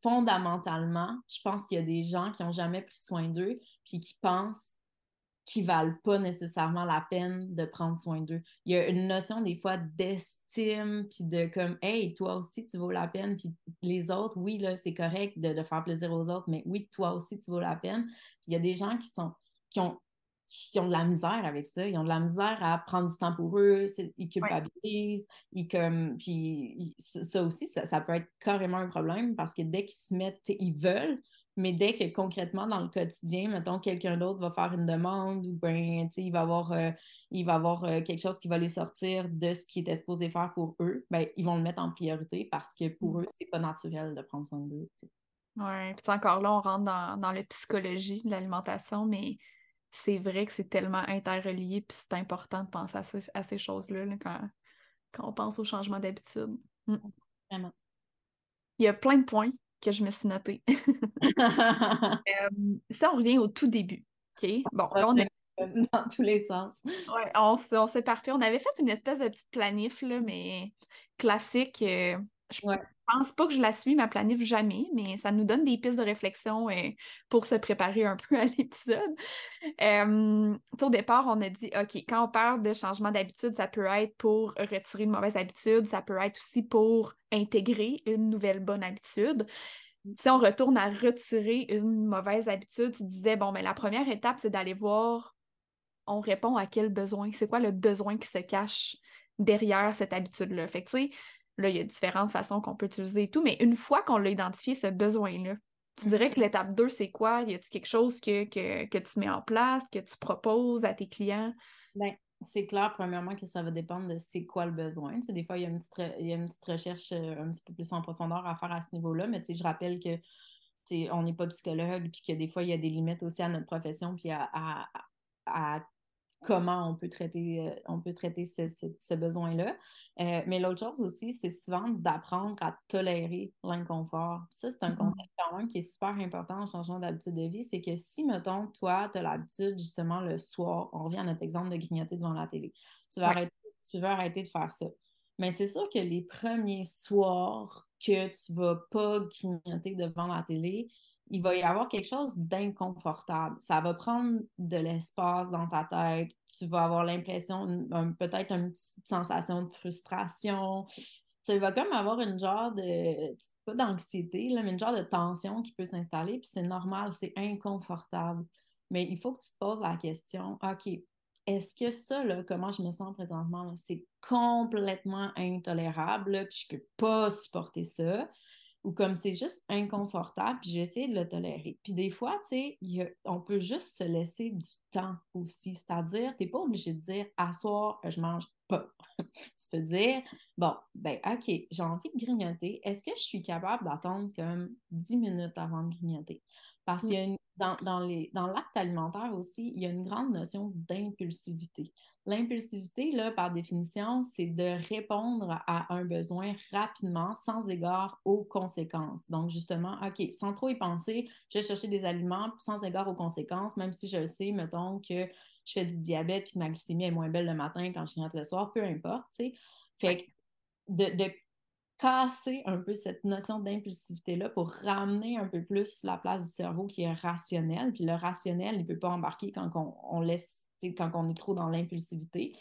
fondamentalement, je pense qu'il y a des gens qui n'ont jamais pris soin d'eux, puis qui pensent qui valent pas nécessairement la peine de prendre soin d'eux. Il y a une notion des fois d'estime, puis de comme, hey, toi aussi, tu vaux la peine, puis les autres, oui, là, c'est correct de, de, faire plaisir aux autres, mais oui, toi aussi, tu vaux la peine. Puis il y a des gens qui sont, qui ont, qui ont de la misère avec ça, ils ont de la misère à prendre du temps pour eux, ils culpabilisent, ouais. ils comme, puis ça aussi, ça, ça, peut être carrément un problème parce que dès qu'ils se mettent, ils veulent, mais dès que concrètement, dans le quotidien, mettons, quelqu'un d'autre va faire une demande ou ben, il va avoir, euh, il va avoir euh, quelque chose qui va les sortir de ce qu'ils étaient supposés faire pour eux, ben, ils vont le mettre en priorité parce que pour mmh. eux, c'est pas naturel de prendre soin d'eux. Oui, puis encore là, on rentre dans, dans la psychologie de l'alimentation, mais c'est vrai que c'est tellement interrelié, puis c'est important de penser à, ce, à ces choses-là là, quand, quand on pense au changement d'habitude. Mmh. Vraiment. Il y a plein de points que je me suis notée. euh, ça, on revient au tout début. OK? Bon, là, on a... Dans tous les sens. Ouais, on, on s'est parfait. On avait fait une espèce de petite planif, là, mais classique. Euh, je ouais. Pense pas que je la suis, ma planif, jamais, mais ça nous donne des pistes de réflexion euh, pour se préparer un peu à l'épisode. Euh, au départ, on a dit, OK, quand on parle de changement d'habitude, ça peut être pour retirer une mauvaise habitude, ça peut être aussi pour intégrer une nouvelle bonne habitude. Si on retourne à retirer une mauvaise habitude, tu disais, bon, mais la première étape, c'est d'aller voir, on répond à quel besoin, c'est quoi le besoin qui se cache derrière cette habitude-là? Fait que, tu sais, là, il y a différentes façons qu'on peut utiliser et tout, mais une fois qu'on l'a identifié, ce besoin-là, tu dirais que l'étape 2, c'est quoi? Y a-t-il quelque chose que, que, que, tu mets en place, que tu proposes à tes clients? Bien, c'est clair, premièrement, que ça va dépendre de c'est quoi le besoin. des fois, il y, a une petite, il y a une petite recherche un petit peu plus en profondeur à faire à ce niveau-là, mais je rappelle que on n'est pas psychologue, puis que des fois, il y a des limites aussi à notre profession, puis à, à, à comment on peut traiter, euh, on peut traiter ce, ce, ce besoin-là. Euh, mais l'autre chose aussi, c'est souvent d'apprendre à tolérer l'inconfort. Ça, c'est un concept quand même qui est super important en changeant d'habitude de vie. C'est que si, mettons, toi, tu as l'habitude, justement, le soir, on revient à notre exemple de grignoter devant la télé. Tu, vas Ouais. arrêter, tu veux arrêter de faire ça. Mais c'est sûr que les premiers soirs que tu vas pas grignoter devant la télé, il va y avoir quelque chose d'inconfortable. Ça va prendre de l'espace dans ta tête. Tu vas avoir l'impression, peut-être une petite sensation de frustration. Tu vas comme avoir une genre de, pas d'anxiété, mais une genre de tension qui peut s'installer. Puis c'est normal, c'est inconfortable. Mais il faut que tu te poses la question, OK, est-ce que ça, là, comment je me sens présentement, c'est complètement intolérable, là, puis je peux pas supporter ça ou comme c'est juste inconfortable, puis j'ai essayé de le tolérer. Puis des fois, tu sais, on peut juste se laisser du temps aussi. C'est-à-dire, tu n'es pas obligé de dire à soir, je mange pas. tu peux dire, bon, ben, OK, j'ai envie de grignoter. Est-ce que je suis capable d'attendre comme 10 minutes avant de grignoter? Parce qu'il y a une, dans, dans, les, dans l'acte alimentaire aussi, il y a une grande notion d'impulsivité. L'impulsivité, là, par définition, c'est de répondre à un besoin rapidement, sans égard aux conséquences. Donc, justement, OK, sans trop y penser, je vais chercher des aliments sans égard aux conséquences, même si je le sais, mettons que je fais du diabète et que ma glycémie est moins belle le matin quand je rentre le soir, peu importe, tu sais. Fait que de, de casser un peu cette notion d'impulsivité-là pour ramener un peu plus la place du cerveau qui est rationnel. Puis le rationnel, il ne peut pas embarquer quand on, on laisse, quand on est trop dans l'impulsivité.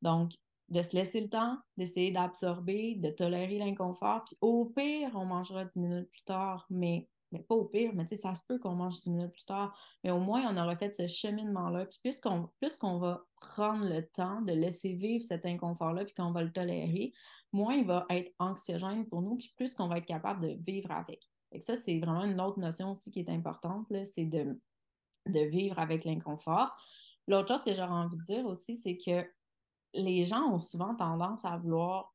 Donc, de se laisser le temps, d'essayer d'absorber, de tolérer l'inconfort. Puis au pire, on mangera dix minutes plus tard, mais, mais pas au pire, mais tu sais, ça se peut qu'on mange dix minutes plus tard. Mais au moins, on aura fait ce cheminement-là. Puis plus qu'on, va prendre le temps de laisser vivre cet inconfort-là, puis qu'on va le tolérer, moins il va être anxiogène pour nous, puis plus qu'on va être capable de vivre avec. Et ça, c'est vraiment une autre notion aussi qui est importante, c'est de, de vivre avec l'inconfort. L'autre chose que j'aurais envie de dire aussi, c'est que les gens ont souvent tendance à vouloir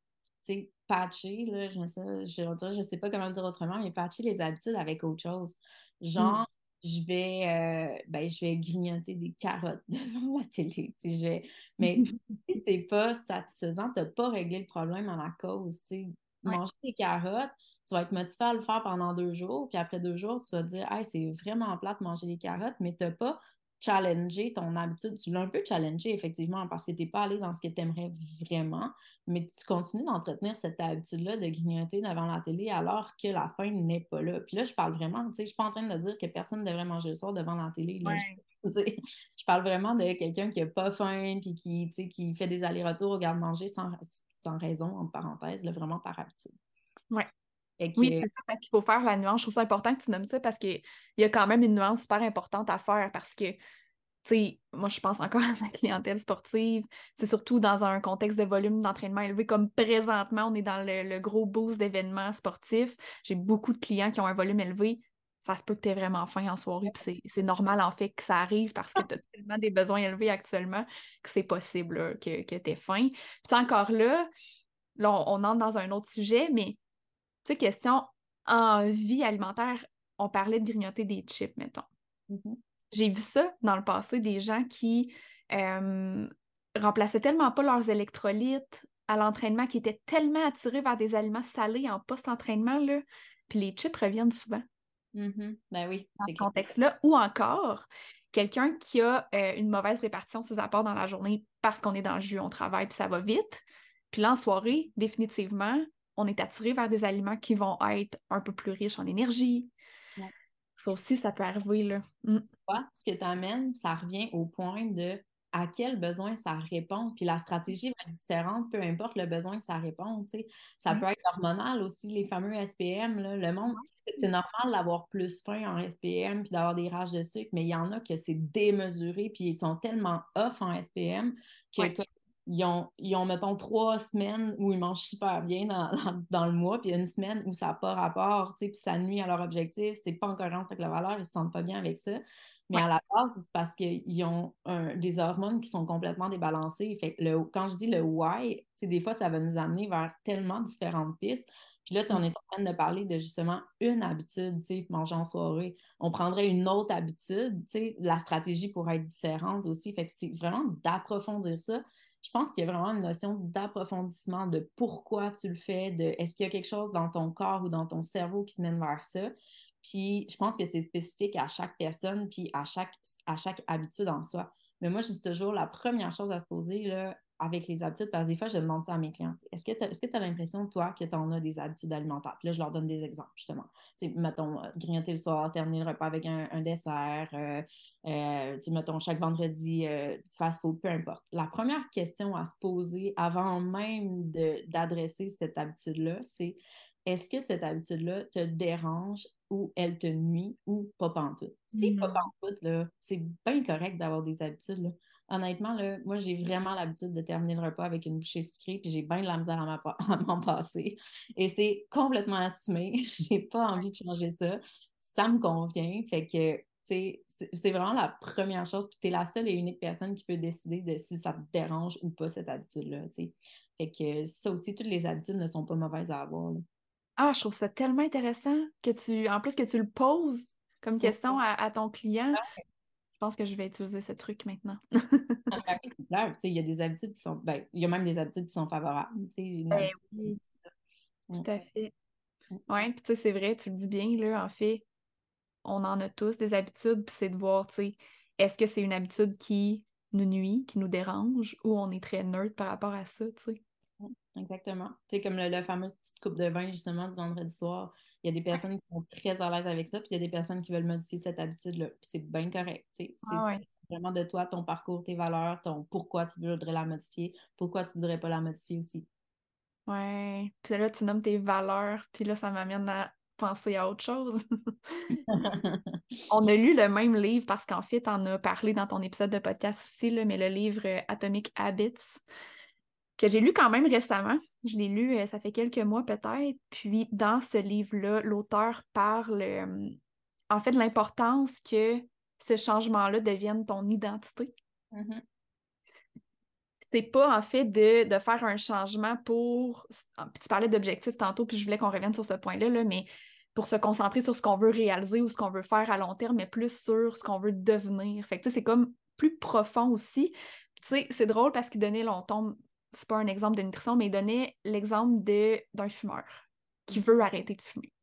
patcher, là, je, sais, je, je sais pas comment dire autrement, mais patcher les habitudes avec autre chose. Genre, mm. je vais, euh, ben, je vais grignoter des carottes devant la télé. Je vais... Mais si t'es pas satisfaisant, t'as pas réglé le problème à la cause. Manger des carottes, tu vas être motivé à le faire pendant deux jours, puis après deux jours, tu vas te dire hey, c'est vraiment plate de manger des carottes, mais tu n'as pas challenger ton habitude. Tu l'as un peu challengé, effectivement, parce que tu n'es pas allé dans ce que tu aimerais vraiment, mais tu continues d'entretenir cette habitude-là de grignoter devant la télé alors que la faim n'est pas là. Puis là, je parle vraiment, tu sais, je suis pas en train de dire que personne ne devrait manger le soir devant la télé. Je, parle vraiment de quelqu'un qui n'a pas faim puis qui, qui fait des allers-retours au garde-manger sans, sans raison, en parenthèse, vraiment par habitude. Ouais. Oui, c'est ça, parce qu'il faut faire la nuance. Je trouve ça important que tu nommes ça parce qu'il y a quand même une nuance super importante à faire parce que, tu sais, moi, je pense encore à ma clientèle sportive. C'est surtout dans un contexte de volume d'entraînement élevé, comme présentement, on est dans le, gros boost d'événements sportifs. J'ai beaucoup de clients qui ont un volume élevé. Ça se peut que tu aies vraiment faim en soirée, puis c'est normal en fait que ça arrive parce que tu as tellement des besoins élevés actuellement que c'est possible que, que tu aies faim. Puis encore là, là, on entre dans un autre sujet, mais tu sais, question en vie alimentaire, on parlait de grignoter des chips, mettons. Mm-hmm. J'ai vu ça dans le passé, des gens qui euh, remplaçaient tellement pas leurs électrolytes à l'entraînement, qui étaient tellement attirés vers des aliments salés en post-entraînement, là, puis les chips reviennent souvent. Mm-hmm. Ben oui. Dans ce contexte-là. Ou encore, quelqu'un qui a euh, une mauvaise répartition de ses apports dans la journée parce qu'on est dans le jus, on travaille, puis ça va vite. Puis là, en soirée, définitivement, on est attiré vers des aliments qui vont être un peu plus riches en énergie. Ça aussi, ça peut arriver. Là. Mm. Ce que tu amènes, ça revient au point de à quel besoin ça répond. Puis la stratégie va être différente, peu importe le besoin que ça répond. Ça peut être hormonal aussi, les fameux SPM. Le monde, c'est normal d'avoir plus faim en SPM puis d'avoir des rages de sucre, mais il y en a que c'est démesuré puis ils sont tellement off en SPM que ils ont, ils ont, mettons, trois semaines où ils mangent super bien dans, le mois, puis une semaine où ça n'a pas rapport, puis ça nuit à leur objectif, c'est pas en cohérence avec la valeur, ils se sentent pas bien avec ça. Mais à la base, c'est parce qu'ils ont des hormones qui sont complètement débalancées. Fait le, quand je dis le why, des fois, ça va nous amener vers tellement différentes pistes. Puis là, on est en train de parler de justement une habitude, manger en soirée. On prendrait une autre habitude, la stratégie pourrait être différente aussi. Fait que c'est vraiment d'approfondir ça je pense qu'il y a vraiment une notion d'approfondissement de pourquoi tu le fais, de est-ce qu'il y a quelque chose dans ton corps ou dans ton cerveau qui te mène vers ça. Puis je pense que c'est spécifique à chaque personne, puis à chaque, à chaque habitude en soi. Mais moi, je dis toujours, la première chose à se poser, là, avec les habitudes, parce que des fois, je demande ça à mes clients. Est-ce que tu as, l'impression, toi, que tu en as des habitudes alimentaires? Puis là, je leur donne des exemples, justement. sais, mettons, euh, grignoter le soir, terminer le repas avec un, dessert, euh, euh mettons, chaque vendredi, euh, fast-food, peu importe. La première question à se poser avant même d'adresser cette habitude-là, c'est est-ce que cette habitude-là te dérange ou elle te nuit ou pas pantoute? Si pas pantoute, c'est bien correct d'avoir des habitudes. Là honnêtement, là, moi, j'ai vraiment l'habitude de terminer le repas avec une bouchée sucrée, puis j'ai bien de la misère à m'en passer. Et c'est complètement assumé. j'ai pas envie de changer ça. Ça me convient. Fait que, c'est vraiment la première chose. Puis tu es la seule et unique personne qui peut décider de si ça te dérange ou pas, cette habitude-là. Fait que ça aussi, toutes les habitudes ne sont pas mauvaises à avoir. Ah, je trouve ça tellement intéressant que tu, en plus que tu le poses comme question à, ton client. Je pense que je vais utiliser ce truc maintenant. Ah, ben c'est clair. Il y a des habitudes qui sont. Ben, il y a même des habitudes qui sont favorables. Ben oui. Tout à fait. Oui, puis tu sais, c'est vrai, tu le dis bien, là, en fait, on en a tous des habitudes, puis c'est de voir, tu sais, est-ce que c'est une habitude qui nous nuit, qui nous dérange, ou on est très neutre par rapport à ça, tu sais? Exactement. Tu sais, comme le, fameux fameuse petite coupe de vin, justement, du vendredi soir. Il y a des personnes qui sont très à l'aise avec ça, puis il y a des personnes qui veulent modifier cette habitude-là. Puis c'est bien correct. C'est ah vraiment de toi, ton parcours, tes valeurs, ton pourquoi tu voudrais la modifier, pourquoi tu voudrais pas la modifier aussi. Ouais. Puis là, tu nommes tes valeurs, puis là, ça m'amène à penser à autre chose. On a lu le même livre parce qu'en fait, on a parlé dans ton épisode de podcast aussi, là, mais le livre euh, Atomic Habits que j'ai lu quand même récemment. Je l'ai lu, euh, ça fait quelques mois peut-être. Puis dans ce livre-là, l'auteur parle euh, en fait de l'importance que ce changement-là devienne ton identité. Mm-hmm. C'est pas en fait de, faire un changement pour. Puis tu parlais d'objectifs tantôt, puis je voulais qu'on revienne sur ce point-là, là, mais pour se concentrer sur ce qu'on veut réaliser ou ce qu'on veut faire à long terme, mais plus sur ce qu'on veut devenir. Fait que c'est comme plus profond aussi. Tu sais, c'est drôle parce qu'il donnait longtemps, c'est pas un exemple de nutrition, mais il donnait l'exemple d'un fumeur qui veut arrêter de fumer.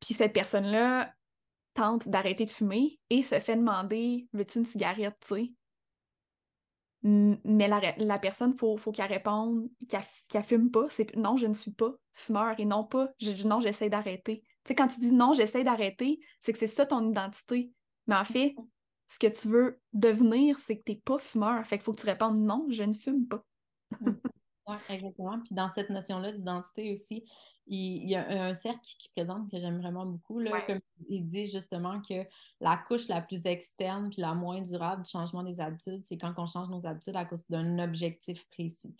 Puis cette personne-là tente d'arrêter de fumer et se fait demander Veux-tu une cigarette, tu sais? Mais la, personne, il faut, faut qu'elle réponde qu'elle ne fume pas. C'est non, je ne suis pas fumeur et non pas je, non, j'essaie d'arrêter. Tu sais, quand tu dis non, j'essaie d'arrêter, c'est que c'est ça ton identité. Mais en fait, ce que tu veux devenir, c'est que tu n'es pas fumeur. Fait qu'il faut que tu répondes non, je ne fume pas. oui, exactement. Puis dans cette notion-là d'identité aussi, il, y a un, cercle qui présente que j'aime vraiment beaucoup. Là, Comme il dit justement que la couche la plus externe puis la moins durable du changement des habitudes, c'est quand on change nos habitudes à cause d'un objectif précis.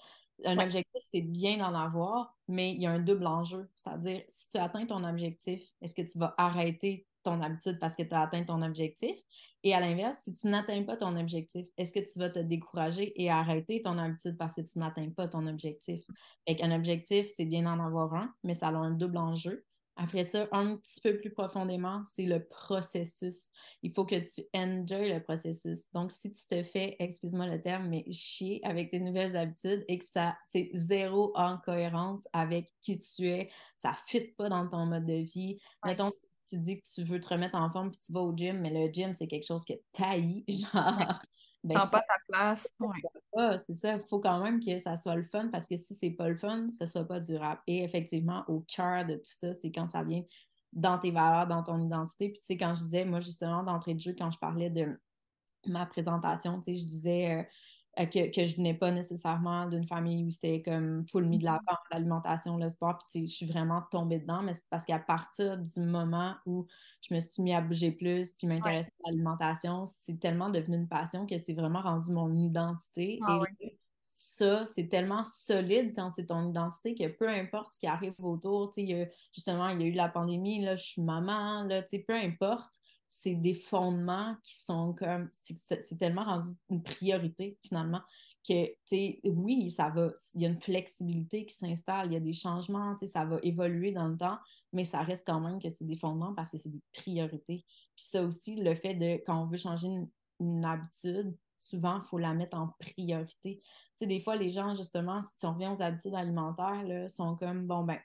Un objectif, c'est bien d'en avoir, mais il y a un double enjeu. C'est-à-dire, si tu atteins ton objectif, est-ce que tu vas arrêter ton habitude parce que tu as atteint ton objectif. Et à l'inverse, si tu n'atteins pas ton objectif, est-ce que tu vas te décourager et arrêter ton habitude parce que tu n'atteins pas ton objectif? Fait un objectif, c'est bien d'en avoir un, mais ça a un double enjeu. Après ça, un petit peu plus profondément, c'est le processus. Il faut que tu enjoy le processus. Donc, si tu te fais, excuse-moi le terme, mais chier avec tes nouvelles habitudes et que ça, c'est zéro en cohérence avec qui tu es, ça ne fit pas dans ton mode de vie. Mettons, tu dis que tu veux te remettre en forme puis tu vas au gym, mais le gym, c'est quelque chose que taillis, genre. Ben, pas ta place. C'est ça, il faut quand même que ça soit le fun parce que si c'est pas le fun, ce sera pas durable. Et effectivement, au cœur de tout ça, c'est quand ça vient dans tes valeurs, dans ton identité. Puis tu sais, quand je disais, moi justement, d'entrée de jeu, quand je parlais de ma présentation, tu sais, je disais, euh, que, que, je venais pas nécessairement d'une famille où c'était comme full mis de l'avant, mm-hmm. l'alimentation, le sport, puis je suis vraiment tombée dedans, mais c'est parce qu'à partir du moment où je me suis mis à bouger plus, puis m'intéresser à l'alimentation, c'est tellement devenu une passion que c'est vraiment rendu mon identité. Ah et ça, c'est tellement solide quand c'est ton identité que peu importe ce qui arrive autour, tu sais, justement, il y a eu la pandémie, là, je suis maman, là, tu sais, peu importe, c'est des fondements qui sont comme. C'est tellement rendu une priorité finalement que, tu sais, oui, ça va. Il y a une flexibilité qui s'installe, il y a des changements, tu sais, ça va évoluer dans le temps, mais ça reste quand même que c'est des fondements parce que c'est des priorités. Puis ça aussi, le fait de, quand on veut changer une, habitude, souvent, il faut la mettre en priorité. Tu sais, des fois, les gens, justement, si on revient aux habitudes alimentaires, là, sont comme, bon, ben,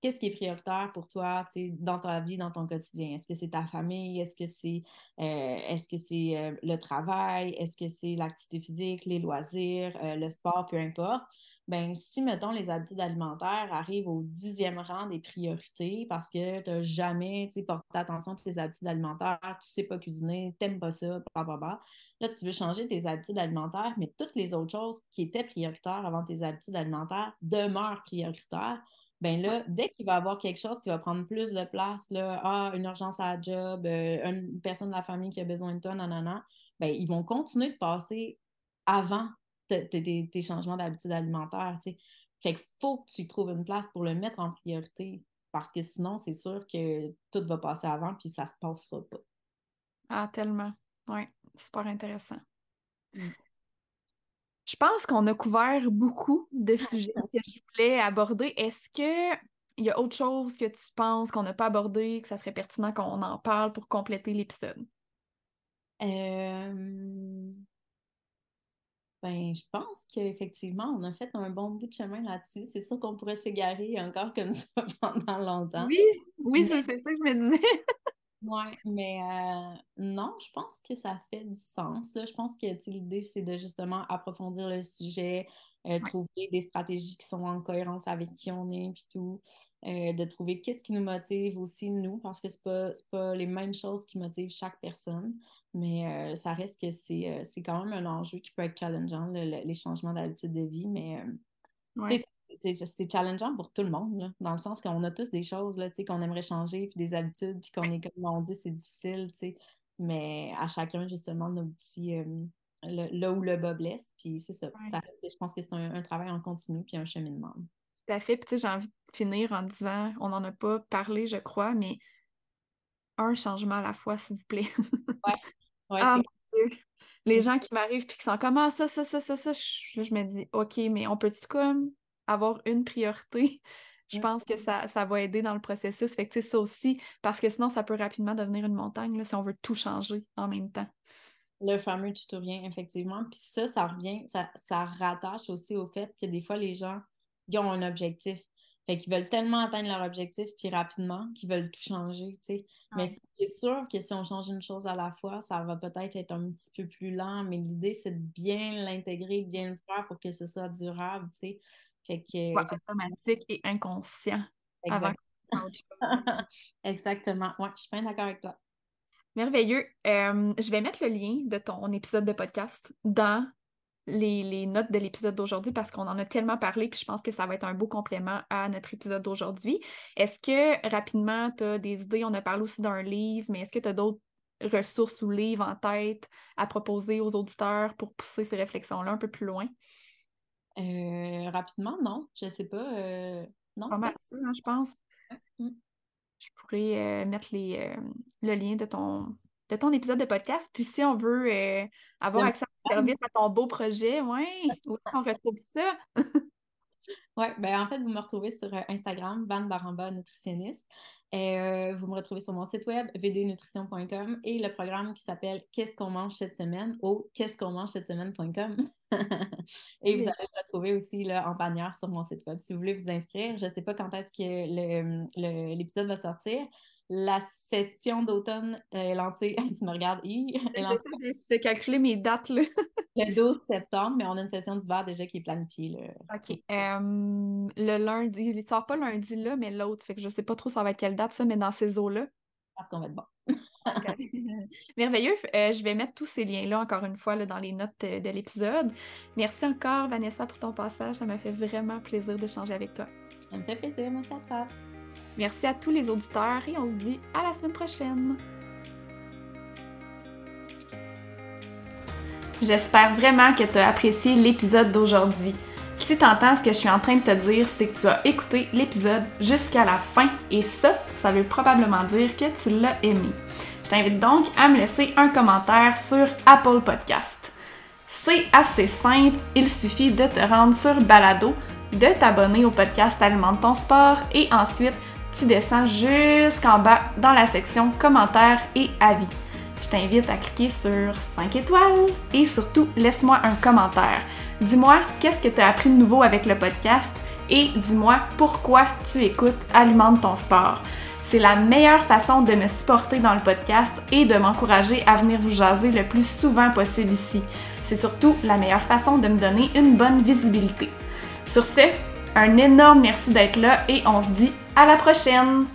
qu'est-ce qui est prioritaire pour toi dans ta vie, dans ton quotidien? Est-ce que c'est ta famille? Est-ce que c'est euh, est-ce euh, le travail? Est-ce que c'est l'activité physique, les loisirs, euh, le sport, peu importe? Ben, si, mettons, les habitudes alimentaires arrivent au dixième rang des priorités parce que tu n'as jamais porté attention à tes habitudes alimentaires, tu ne sais pas cuisiner, tu n'aimes pas ça, blablabla. Là, tu veux changer tes habitudes alimentaires, mais toutes les autres choses qui étaient prioritaires avant tes habitudes alimentaires demeurent prioritaires ben là, dès qu'il va y avoir quelque chose qui va prendre plus de place, là, ah, une urgence à la job, euh, une personne de la famille qui a besoin de toi, nanana, ben, ils vont continuer de passer avant tes changements d'habitude alimentaire. T'sais. Fait qu'il faut que tu trouves une place pour le mettre en priorité parce que sinon, c'est sûr que tout va passer avant puis ça se passera pas. Ah, tellement. Oui, super intéressant. Mm. Je pense qu'on a couvert beaucoup de sujets que je voulais aborder. Est-ce qu'il y a autre chose que tu penses qu'on n'a pas abordé, que ça serait pertinent qu'on en parle pour compléter l'épisode? Euh, ben, je pense qu'effectivement, on a fait un bon bout de chemin là-dessus. C'est sûr qu'on pourrait s'égarer encore comme ça pendant longtemps. Oui, oui, c'est ça que je me disais. Oui, mais euh, non, je pense que ça fait du sens. Je pense que l'idée, c'est de justement approfondir le sujet, euh, trouver des stratégies qui sont en cohérence avec qui on est, puis tout. Euh, de trouver qu'est-ce qui nous motive aussi, nous, parce que c'est pas, pas les mêmes choses qui motivent chaque personne, mais ça reste que c'est, quand même un enjeu qui peut être challengeant, les changements d'habitude de vie, mais c'est challengeant pour tout le monde, dans le sens qu'on a tous des choses qu'on aimerait changer, puis des habitudes, puis qu'on est comme, mon Dieu, c'est difficile, mais à chacun, justement, nos petits, euh, là où le bas blesse, puis c'est ça. Je pense que c'est un, travail en continu, puis un cheminement. Tout à fait, puis j'ai envie de finir en disant, on n'en a pas parlé, je crois, mais un changement à la fois, s'il vous plaît. ouais, ouais ah, Les gens qui m'arrivent puis qui sont comme ah, ça, ça, ça, ça, ça, je, je me dis OK, mais on peut-tu comme avoir une priorité. Je pense que ça, ça va aider dans le processus. Fait que ça aussi, parce que sinon, ça peut rapidement devenir une montagne là, si on veut tout changer en même temps. Le fameux tutorien, effectivement. Puis ça, ça revient, ça, ça rattache aussi au fait que des fois, les gens, ils ont un objectif. Fait qu'ils veulent tellement atteindre leur objectif, puis rapidement, qu'ils veulent tout changer, tu sais. Mais c'est sûr que si on change une chose à la fois, ça va peut-être être un petit peu plus lent, mais l'idée, c'est de bien l'intégrer, bien le faire pour que ce soit durable, tu sais. Fait que... automatique et inconscient. Exactement. Ouais, je suis bien d'accord avec toi. Merveilleux. Euh, je vais mettre le lien de ton épisode de podcast dans les, notes de l'épisode d'aujourd'hui parce qu'on en a tellement parlé, puis je pense que ça va être un beau complément à notre épisode d'aujourd'hui. Est-ce que rapidement, tu as des idées? On a parlé aussi d'un livre, mais est-ce que tu as d'autres ressources ou livres en tête à proposer aux auditeurs pour pousser ces réflexions-là un peu plus loin? Euh, rapidement, non. Je sais pas. Euh, non. Pas mal ça, hein, je pense. Mm. Je pourrais euh, mettre les, le lien de ton, de ton épisode de podcast. Puis si on veut euh, avoir accès au service à ton beau projet, ouais, où on retrouve ça? oui, ben en fait, vous me retrouvez sur euh, Instagram, Van Baramba Nutritionniste. Euh, vous me retrouvez sur mon site web, vdnutrition.com et le programme qui s'appelle Qu'est-ce qu'on mange cette semaine au qu'est-ce qu'on mange cette semaine.com. et vous allez le retrouver aussi là, en bannière sur mon site web. Si vous voulez vous inscrire, je ne sais pas quand est-ce que l'épisode va sortir, la session d'automne est lancée. tu me regardes, J'essaie de, calculer mes dates. Là. le 12 septembre, mais on a une session d'hiver déjà qui est planifiée. Là. OK. le lundi, il ne sort pas lundi là, mais l'autre. Fait que je ne sais pas trop ça va être quelle date, ça, mais dans ces eaux-là. Parce qu'on va être bon. Merveilleux. Euh, je vais mettre tous ces liens-là, encore une fois, là, dans les notes euh, de l'épisode. Merci encore, Vanessa, pour ton passage. Ça m'a fait vraiment plaisir d'échanger avec toi. Ça me fait plaisir. Merci à toi. Merci à tous les auditeurs et on se dit à la semaine prochaine. J'espère vraiment que tu as apprécié l'épisode d'aujourd'hui. Si tu entends ce que je suis en train de te dire, c'est que tu as écouté l'épisode jusqu'à la fin et ça, ça veut probablement dire que tu l'as aimé. Je t'invite donc à me laisser un commentaire sur Apple Podcast. C'est assez simple, il suffit de te rendre sur Balado, de t'abonner au podcast Alimente ton sport et ensuite tu descends jusqu'en bas dans la section commentaires et avis. Je t'invite à cliquer sur 5 étoiles et surtout laisse-moi un commentaire. Dis-moi qu'est-ce que tu as appris de nouveau avec le podcast et dis-moi pourquoi tu écoutes Alimente ton sport. C'est la meilleure façon de me supporter dans le podcast et de m'encourager à venir vous jaser le plus souvent possible ici. C'est surtout la meilleure façon de me donner une bonne visibilité. Sur ce, un énorme merci d'être là et on se dit à la prochaine!